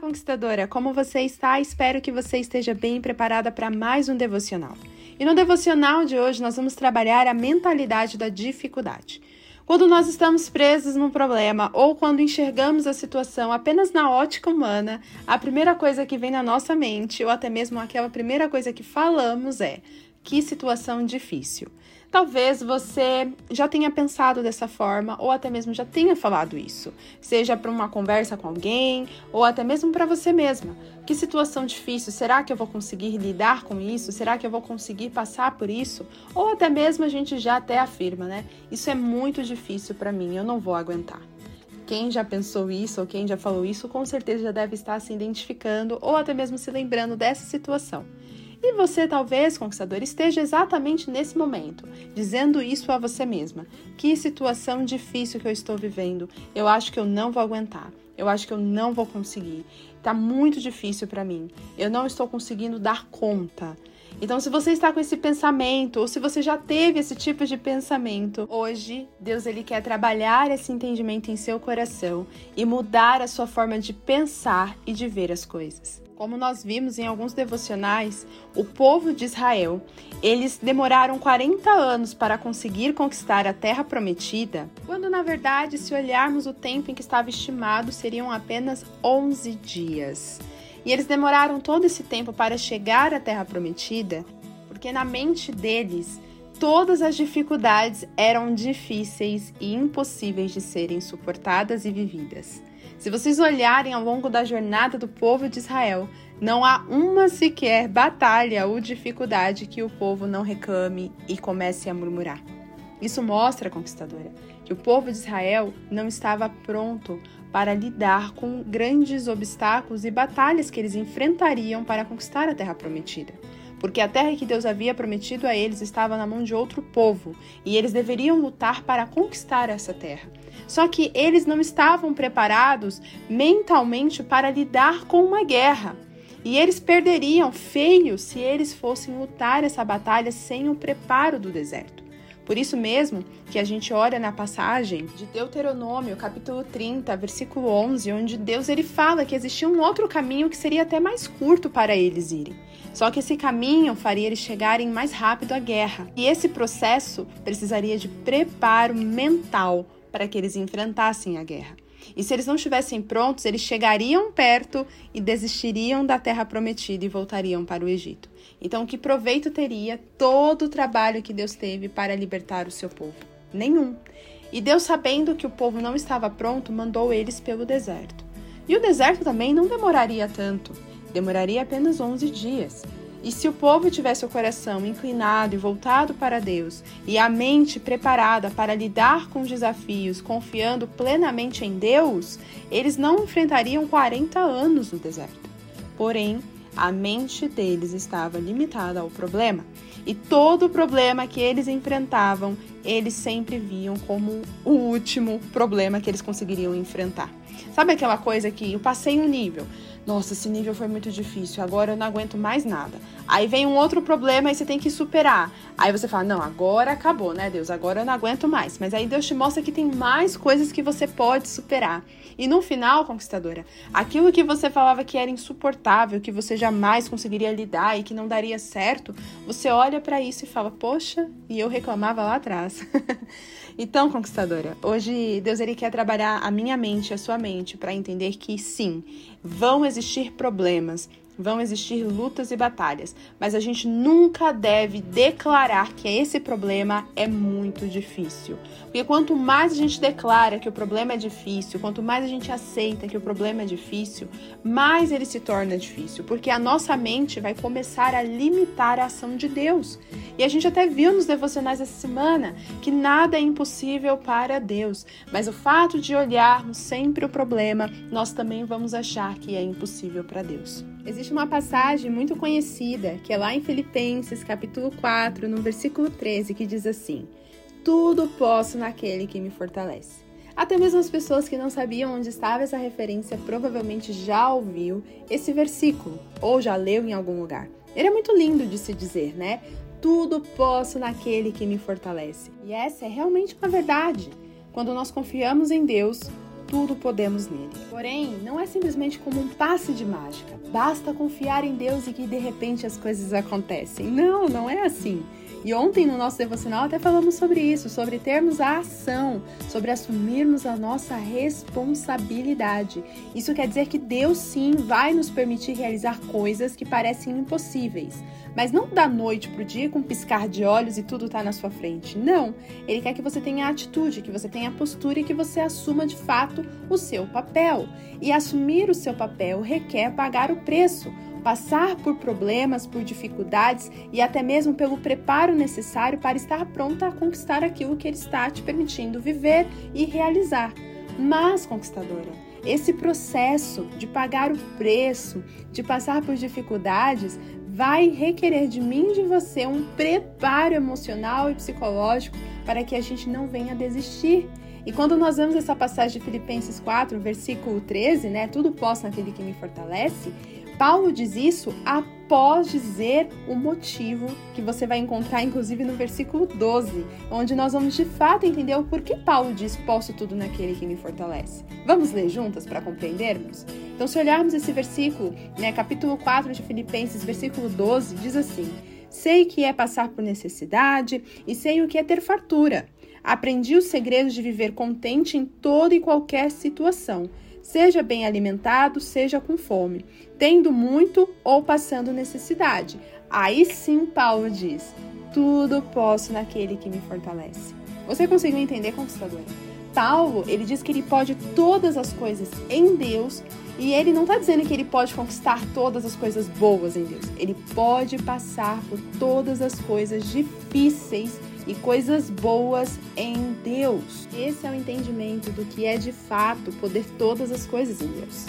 conquistadora! Como você está? Espero que você esteja bem preparada para mais um devocional. E no devocional de hoje nós vamos trabalhar a mentalidade da dificuldade. Quando nós estamos presos num problema ou quando enxergamos a situação apenas na ótica humana, a primeira coisa que vem na nossa mente, ou até mesmo aquela primeira coisa que falamos é: que situação difícil. Talvez você já tenha pensado dessa forma ou até mesmo já tenha falado isso, seja para uma conversa com alguém ou até mesmo para você mesma. Que situação difícil, será que eu vou conseguir lidar com isso? Será que eu vou conseguir passar por isso? Ou até mesmo a gente já até afirma, né? Isso é muito difícil para mim, eu não vou aguentar. Quem já pensou isso ou quem já falou isso, com certeza já deve estar se identificando ou até mesmo se lembrando dessa situação. E você, talvez, conquistador, esteja exatamente nesse momento, dizendo isso a você mesma. Que situação difícil que eu estou vivendo. Eu acho que eu não vou aguentar. Eu acho que eu não vou conseguir. Tá muito difícil para mim. Eu não estou conseguindo dar conta. Então, se você está com esse pensamento, ou se você já teve esse tipo de pensamento, hoje Deus ele quer trabalhar esse entendimento em seu coração e mudar a sua forma de pensar e de ver as coisas. Como nós vimos em alguns devocionais, o povo de Israel, eles demoraram 40 anos para conseguir conquistar a terra prometida, quando na verdade, se olharmos o tempo em que estava estimado, seriam apenas 11 dias. E eles demoraram todo esse tempo para chegar à terra prometida, porque na mente deles, todas as dificuldades eram difíceis e impossíveis de serem suportadas e vividas. Se vocês olharem ao longo da jornada do povo de Israel, não há uma sequer batalha ou dificuldade que o povo não reclame e comece a murmurar. Isso mostra, conquistadora, que o povo de Israel não estava pronto para lidar com grandes obstáculos e batalhas que eles enfrentariam para conquistar a terra prometida porque a terra que Deus havia prometido a eles estava na mão de outro povo e eles deveriam lutar para conquistar essa terra. Só que eles não estavam preparados mentalmente para lidar com uma guerra. E eles perderiam feio se eles fossem lutar essa batalha sem o preparo do deserto. Por isso mesmo que a gente olha na passagem de Deuteronômio, capítulo 30, versículo 11, onde Deus ele fala que existia um outro caminho que seria até mais curto para eles irem. Só que esse caminho faria eles chegarem mais rápido à guerra. E esse processo precisaria de preparo mental para que eles enfrentassem a guerra. E se eles não estivessem prontos, eles chegariam perto e desistiriam da terra prometida e voltariam para o Egito. Então, que proveito teria todo o trabalho que Deus teve para libertar o seu povo? Nenhum. E Deus, sabendo que o povo não estava pronto, mandou eles pelo deserto. E o deserto também não demoraria tanto. Demoraria apenas 11 dias. E se o povo tivesse o coração inclinado e voltado para Deus e a mente preparada para lidar com os desafios, confiando plenamente em Deus, eles não enfrentariam 40 anos no deserto. Porém, a mente deles estava limitada ao problema, e todo o problema que eles enfrentavam, eles sempre viam como o último problema que eles conseguiriam enfrentar. Sabe aquela coisa que eu passei um nível, nossa, esse nível foi muito difícil, agora eu não aguento mais nada. Aí vem um outro problema e você tem que superar. Aí você fala: Não, agora acabou, né, Deus? Agora eu não aguento mais. Mas aí Deus te mostra que tem mais coisas que você pode superar. E no final, conquistadora, aquilo que você falava que era insuportável, que você jamais conseguiria lidar e que não daria certo, você olha para isso e fala: Poxa, e eu reclamava lá atrás. então, conquistadora, hoje Deus ele quer trabalhar a minha mente, a sua mente, para entender que sim, vão existir problemas, vão existir lutas e batalhas, mas a gente nunca deve declarar que esse problema é muito difícil. Porque quanto mais a gente declara que o problema é difícil, quanto mais a gente aceita que o problema é difícil, mais ele se torna difícil, porque a nossa mente vai começar a limitar a ação de Deus. E a gente até viu nos devocionais essa semana que nada é impossível para Deus, mas o fato de olharmos sempre o problema, nós também vamos achar que é impossível para Deus. Existe uma passagem muito conhecida, que é lá em Filipenses, capítulo 4, no versículo 13, que diz assim: Tudo posso naquele que me fortalece. Até mesmo as pessoas que não sabiam onde estava essa referência provavelmente já ouviu esse versículo ou já leu em algum lugar. Ele é muito lindo de se dizer, né? Tudo posso naquele que me fortalece. E essa é realmente uma verdade. Quando nós confiamos em Deus, tudo podemos nele. Porém, não é simplesmente como um passe de mágica. Basta confiar em Deus e que de repente as coisas acontecem. Não, não é assim. E ontem no nosso devocional até falamos sobre isso, sobre termos a ação, sobre assumirmos a nossa responsabilidade. Isso quer dizer que Deus sim vai nos permitir realizar coisas que parecem impossíveis, mas não da noite para o dia com piscar de olhos e tudo está na sua frente. Não, ele quer que você tenha atitude, que você tenha postura e que você assuma de fato o seu papel. E assumir o seu papel requer pagar o preço passar por problemas, por dificuldades e até mesmo pelo preparo necessário para estar pronta a conquistar aquilo que Ele está te permitindo viver e realizar. Mas, conquistadora, esse processo de pagar o preço, de passar por dificuldades, vai requerer de mim e de você um preparo emocional e psicológico para que a gente não venha desistir. E quando nós vemos essa passagem de Filipenses 4, versículo 13, né? Tudo posso naquele que me fortalece. Paulo diz isso após dizer o motivo que você vai encontrar, inclusive, no versículo 12, onde nós vamos de fato entender o porquê Paulo diz: Posso tudo naquele que me fortalece. Vamos ler juntas para compreendermos? Então, se olharmos esse versículo, né, capítulo 4 de Filipenses, versículo 12, diz assim: Sei que é passar por necessidade e sei o que é ter fartura. Aprendi os segredos de viver contente em toda e qualquer situação seja bem alimentado, seja com fome, tendo muito ou passando necessidade. Aí sim, Paulo diz: tudo posso naquele que me fortalece. Você conseguiu entender, conquistadora? Paulo, ele diz que ele pode todas as coisas em Deus e ele não está dizendo que ele pode conquistar todas as coisas boas em Deus. Ele pode passar por todas as coisas difíceis e coisas boas em Deus. Esse é o entendimento do que é de fato poder todas as coisas em Deus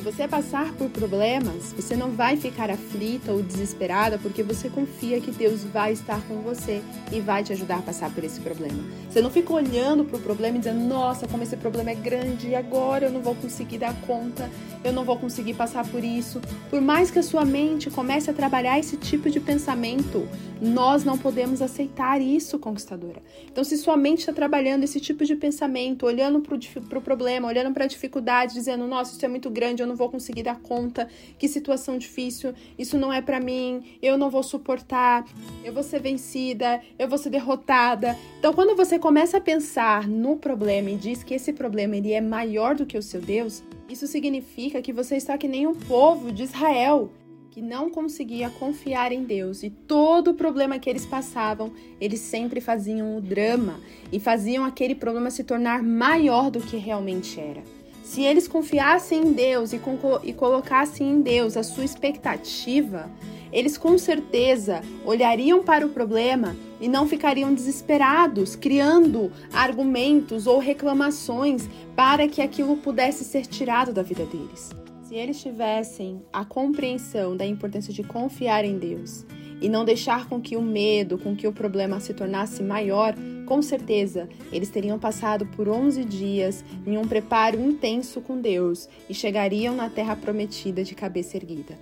você passar por problemas, você não vai ficar aflita ou desesperada porque você confia que Deus vai estar com você e vai te ajudar a passar por esse problema. Você não fica olhando para o problema e dizendo: Nossa, como esse problema é grande e agora eu não vou conseguir dar conta, eu não vou conseguir passar por isso. Por mais que a sua mente comece a trabalhar esse tipo de pensamento, nós não podemos aceitar isso, conquistadora. Então, se sua mente está trabalhando esse tipo de pensamento, olhando para o pro problema, olhando para a dificuldade, dizendo: Nossa, isso é muito grande, eu não vou conseguir dar conta, que situação difícil, isso não é para mim, eu não vou suportar, eu vou ser vencida, eu vou ser derrotada. Então, quando você começa a pensar no problema e diz que esse problema ele é maior do que o seu Deus, isso significa que você está que nem o povo de Israel, que não conseguia confiar em Deus. E todo o problema que eles passavam, eles sempre faziam o drama. E faziam aquele problema se tornar maior do que realmente era. Se eles confiassem em Deus e, e colocassem em Deus a sua expectativa, eles com certeza olhariam para o problema e não ficariam desesperados, criando argumentos ou reclamações para que aquilo pudesse ser tirado da vida deles. Se eles tivessem a compreensão da importância de confiar em Deus e não deixar com que o medo, com que o problema se tornasse maior, com certeza eles teriam passado por 11 dias em um preparo intenso com Deus e chegariam na terra prometida de cabeça erguida.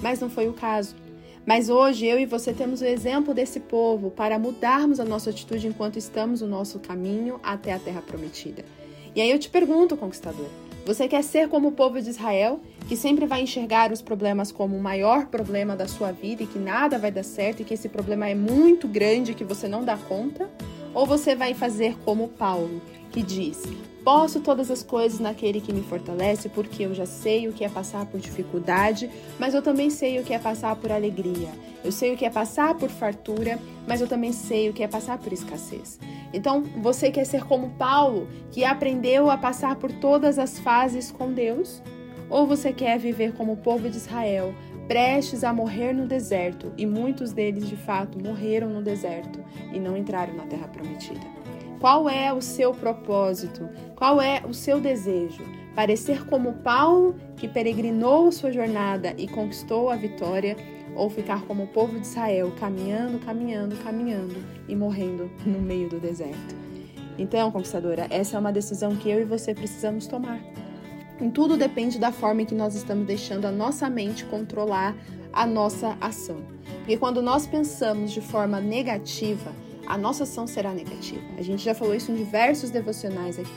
Mas não foi o caso. Mas hoje eu e você temos o exemplo desse povo para mudarmos a nossa atitude enquanto estamos no nosso caminho até a terra prometida. E aí eu te pergunto, conquistador, você quer ser como o povo de Israel, que sempre vai enxergar os problemas como o maior problema da sua vida e que nada vai dar certo e que esse problema é muito grande e que você não dá conta? Ou você vai fazer como Paulo, que diz: Posso todas as coisas naquele que me fortalece, porque eu já sei o que é passar por dificuldade, mas eu também sei o que é passar por alegria. Eu sei o que é passar por fartura, mas eu também sei o que é passar por escassez. Então, você quer ser como Paulo, que aprendeu a passar por todas as fases com Deus? Ou você quer viver como o povo de Israel, prestes a morrer no deserto, e muitos deles de fato morreram no deserto e não entraram na terra prometida? Qual é o seu propósito? Qual é o seu desejo? Parecer como Paulo, que peregrinou sua jornada e conquistou a vitória, ou ficar como o povo de Israel, caminhando, caminhando, caminhando e morrendo no meio do deserto? Então, conquistadora, essa é uma decisão que eu e você precisamos tomar. Tudo depende da forma em que nós estamos deixando a nossa mente controlar a nossa ação. Porque quando nós pensamos de forma negativa, a nossa ação será negativa. A gente já falou isso em diversos devocionais aqui.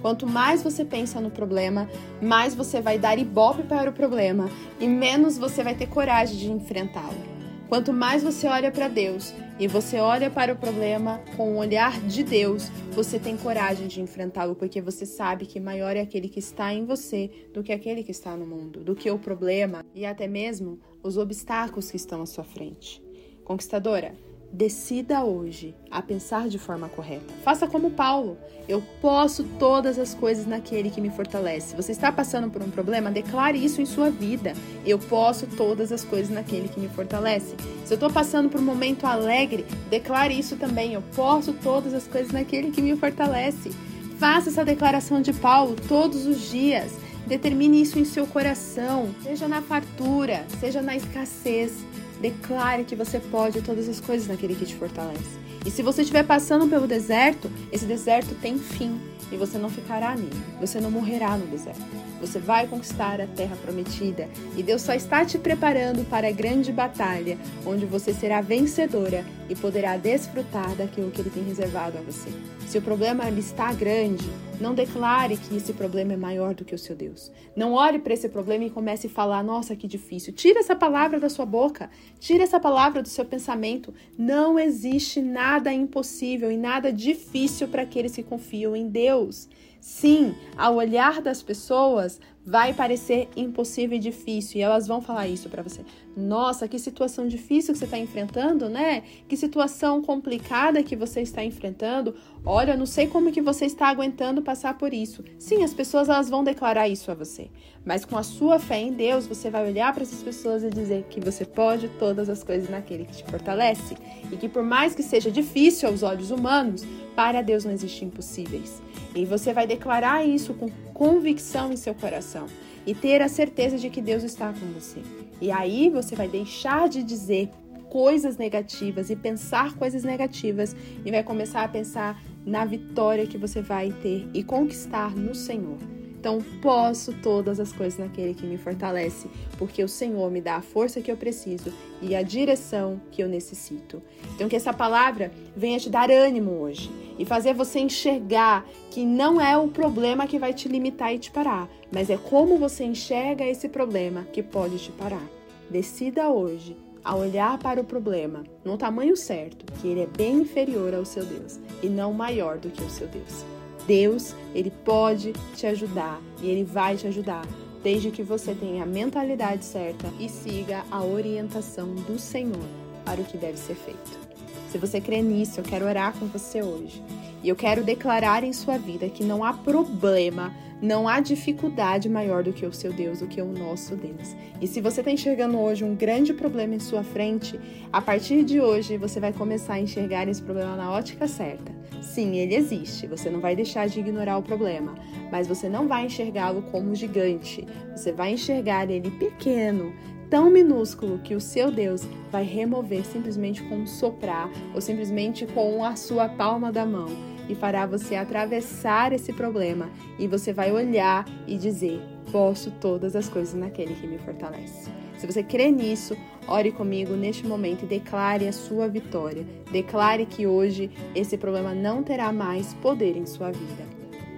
Quanto mais você pensa no problema, mais você vai dar ibope para o problema e menos você vai ter coragem de enfrentá-lo. Quanto mais você olha para Deus e você olha para o problema com o olhar de Deus, você tem coragem de enfrentá-lo, porque você sabe que maior é aquele que está em você do que aquele que está no mundo, do que o problema e até mesmo os obstáculos que estão à sua frente. Conquistadora, Decida hoje a pensar de forma correta. Faça como Paulo. Eu posso todas as coisas naquele que me fortalece. Você está passando por um problema? Declare isso em sua vida. Eu posso todas as coisas naquele que me fortalece. Se eu estou passando por um momento alegre, declare isso também. Eu posso todas as coisas naquele que me fortalece. Faça essa declaração de Paulo todos os dias. Determine isso em seu coração, seja na fartura, seja na escassez. Declare que você pode todas as coisas naquele que te fortalece. E se você estiver passando pelo deserto, esse deserto tem fim e você não ficará nele. Você não morrerá no deserto. Você vai conquistar a terra prometida e Deus só está te preparando para a grande batalha, onde você será vencedora e poderá desfrutar daquilo que ele tem reservado a você. Se o problema está grande, não declare que esse problema é maior do que o seu Deus. Não olhe para esse problema e comece a falar: "Nossa, que difícil". Tira essa palavra da sua boca. Tira essa palavra do seu pensamento. Não existe nada impossível e nada difícil para aqueles que confiam em Deus. Sim, ao olhar das pessoas, vai parecer impossível e difícil, e elas vão falar isso para você. Nossa, que situação difícil que você está enfrentando, né? Que situação complicada que você está enfrentando. Olha, não sei como que você está aguentando passar por isso. Sim, as pessoas elas vão declarar isso a você, mas com a sua fé em Deus, você vai olhar para essas pessoas e dizer que você pode todas as coisas naquele que te fortalece, e que por mais que seja difícil aos olhos humanos, para Deus não existem impossíveis. E você vai declarar isso com convicção em seu coração e ter a certeza de que Deus está com você. E aí você vai deixar de dizer coisas negativas e pensar coisas negativas e vai começar a pensar na vitória que você vai ter e conquistar no Senhor. Então, posso todas as coisas naquele que me fortalece, porque o Senhor me dá a força que eu preciso e a direção que eu necessito. Então, que essa palavra venha te dar ânimo hoje e fazer você enxergar que não é o problema que vai te limitar e te parar, mas é como você enxerga esse problema que pode te parar. Decida hoje a olhar para o problema no tamanho certo, que ele é bem inferior ao seu Deus e não maior do que o seu Deus. Deus, ele pode te ajudar e ele vai te ajudar, desde que você tenha a mentalidade certa e siga a orientação do Senhor para o que deve ser feito. Se você crê nisso, eu quero orar com você hoje. E eu quero declarar em sua vida que não há problema, não há dificuldade maior do que o seu Deus, do que o nosso Deus. E se você está enxergando hoje um grande problema em sua frente, a partir de hoje você vai começar a enxergar esse problema na ótica certa. Sim, ele existe, você não vai deixar de ignorar o problema, mas você não vai enxergá-lo como gigante, você vai enxergar ele pequeno, tão minúsculo que o seu Deus vai remover simplesmente com um soprar ou simplesmente com a sua palma da mão e fará você atravessar esse problema. E você vai olhar e dizer: Posso todas as coisas naquele que me fortalece. Se você crê nisso, ore comigo neste momento e declare a sua vitória. Declare que hoje esse problema não terá mais poder em sua vida.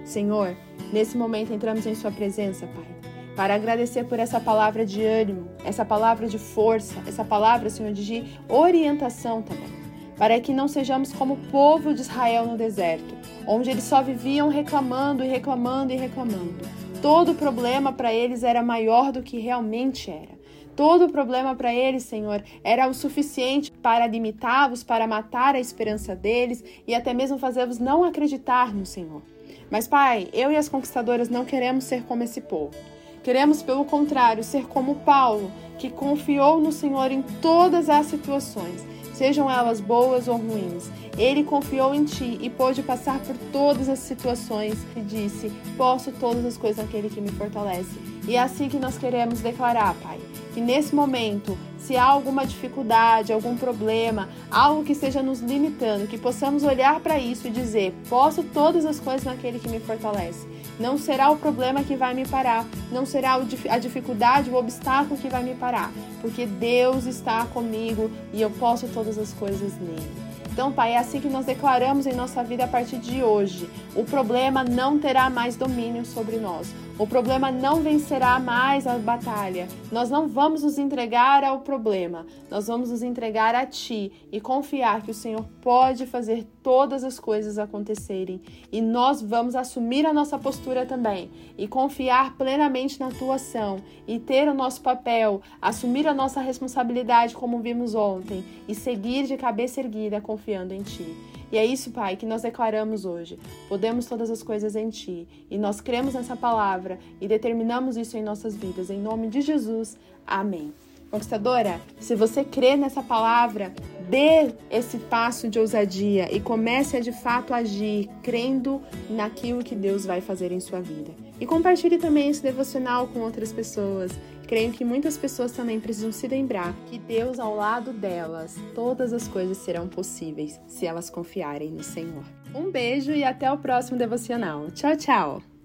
Senhor, nesse momento entramos em Sua presença, Pai para agradecer por essa palavra de ânimo, essa palavra de força, essa palavra, Senhor, de orientação também, para que não sejamos como o povo de Israel no deserto, onde eles só viviam reclamando e reclamando e reclamando. Todo problema para eles era maior do que realmente era. Todo problema para eles, Senhor, era o suficiente para limitá-los, para matar a esperança deles e até mesmo fazê-los não acreditar no Senhor. Mas, Pai, eu e as conquistadoras não queremos ser como esse povo. Queremos, pelo contrário, ser como Paulo, que confiou no Senhor em todas as situações, sejam elas boas ou ruins. Ele confiou em ti e pôde passar por todas as situações e disse: Posso todas as coisas naquele que me fortalece. E é assim que nós queremos declarar, Pai, que nesse momento, se há alguma dificuldade, algum problema, algo que esteja nos limitando, que possamos olhar para isso e dizer: Posso todas as coisas naquele que me fortalece. Não será o problema que vai me parar, não será a dificuldade, o obstáculo que vai me parar, porque Deus está comigo e eu posso todas as coisas nele. Então, Pai, é assim que nós declaramos em nossa vida a partir de hoje. O problema não terá mais domínio sobre nós. O problema não vencerá mais a batalha. Nós não vamos nos entregar ao problema. Nós vamos nos entregar a Ti e confiar que o Senhor pode fazer todas as coisas acontecerem. E nós vamos assumir a nossa postura também e confiar plenamente na Tua ação e ter o nosso papel, assumir a nossa responsabilidade como vimos ontem e seguir de cabeça erguida confiando em Ti. E é isso, Pai, que nós declaramos hoje. Podemos todas as coisas em Ti. E nós cremos nessa palavra e determinamos isso em nossas vidas. Em nome de Jesus. Amém. Conquistadora, se você crê nessa palavra, dê esse passo de ousadia e comece a de fato agir, crendo naquilo que Deus vai fazer em sua vida. E compartilhe também esse devocional com outras pessoas. Creio que muitas pessoas também precisam se lembrar que Deus ao lado delas, todas as coisas serão possíveis se elas confiarem no Senhor. Um beijo e até o próximo devocional. Tchau, tchau!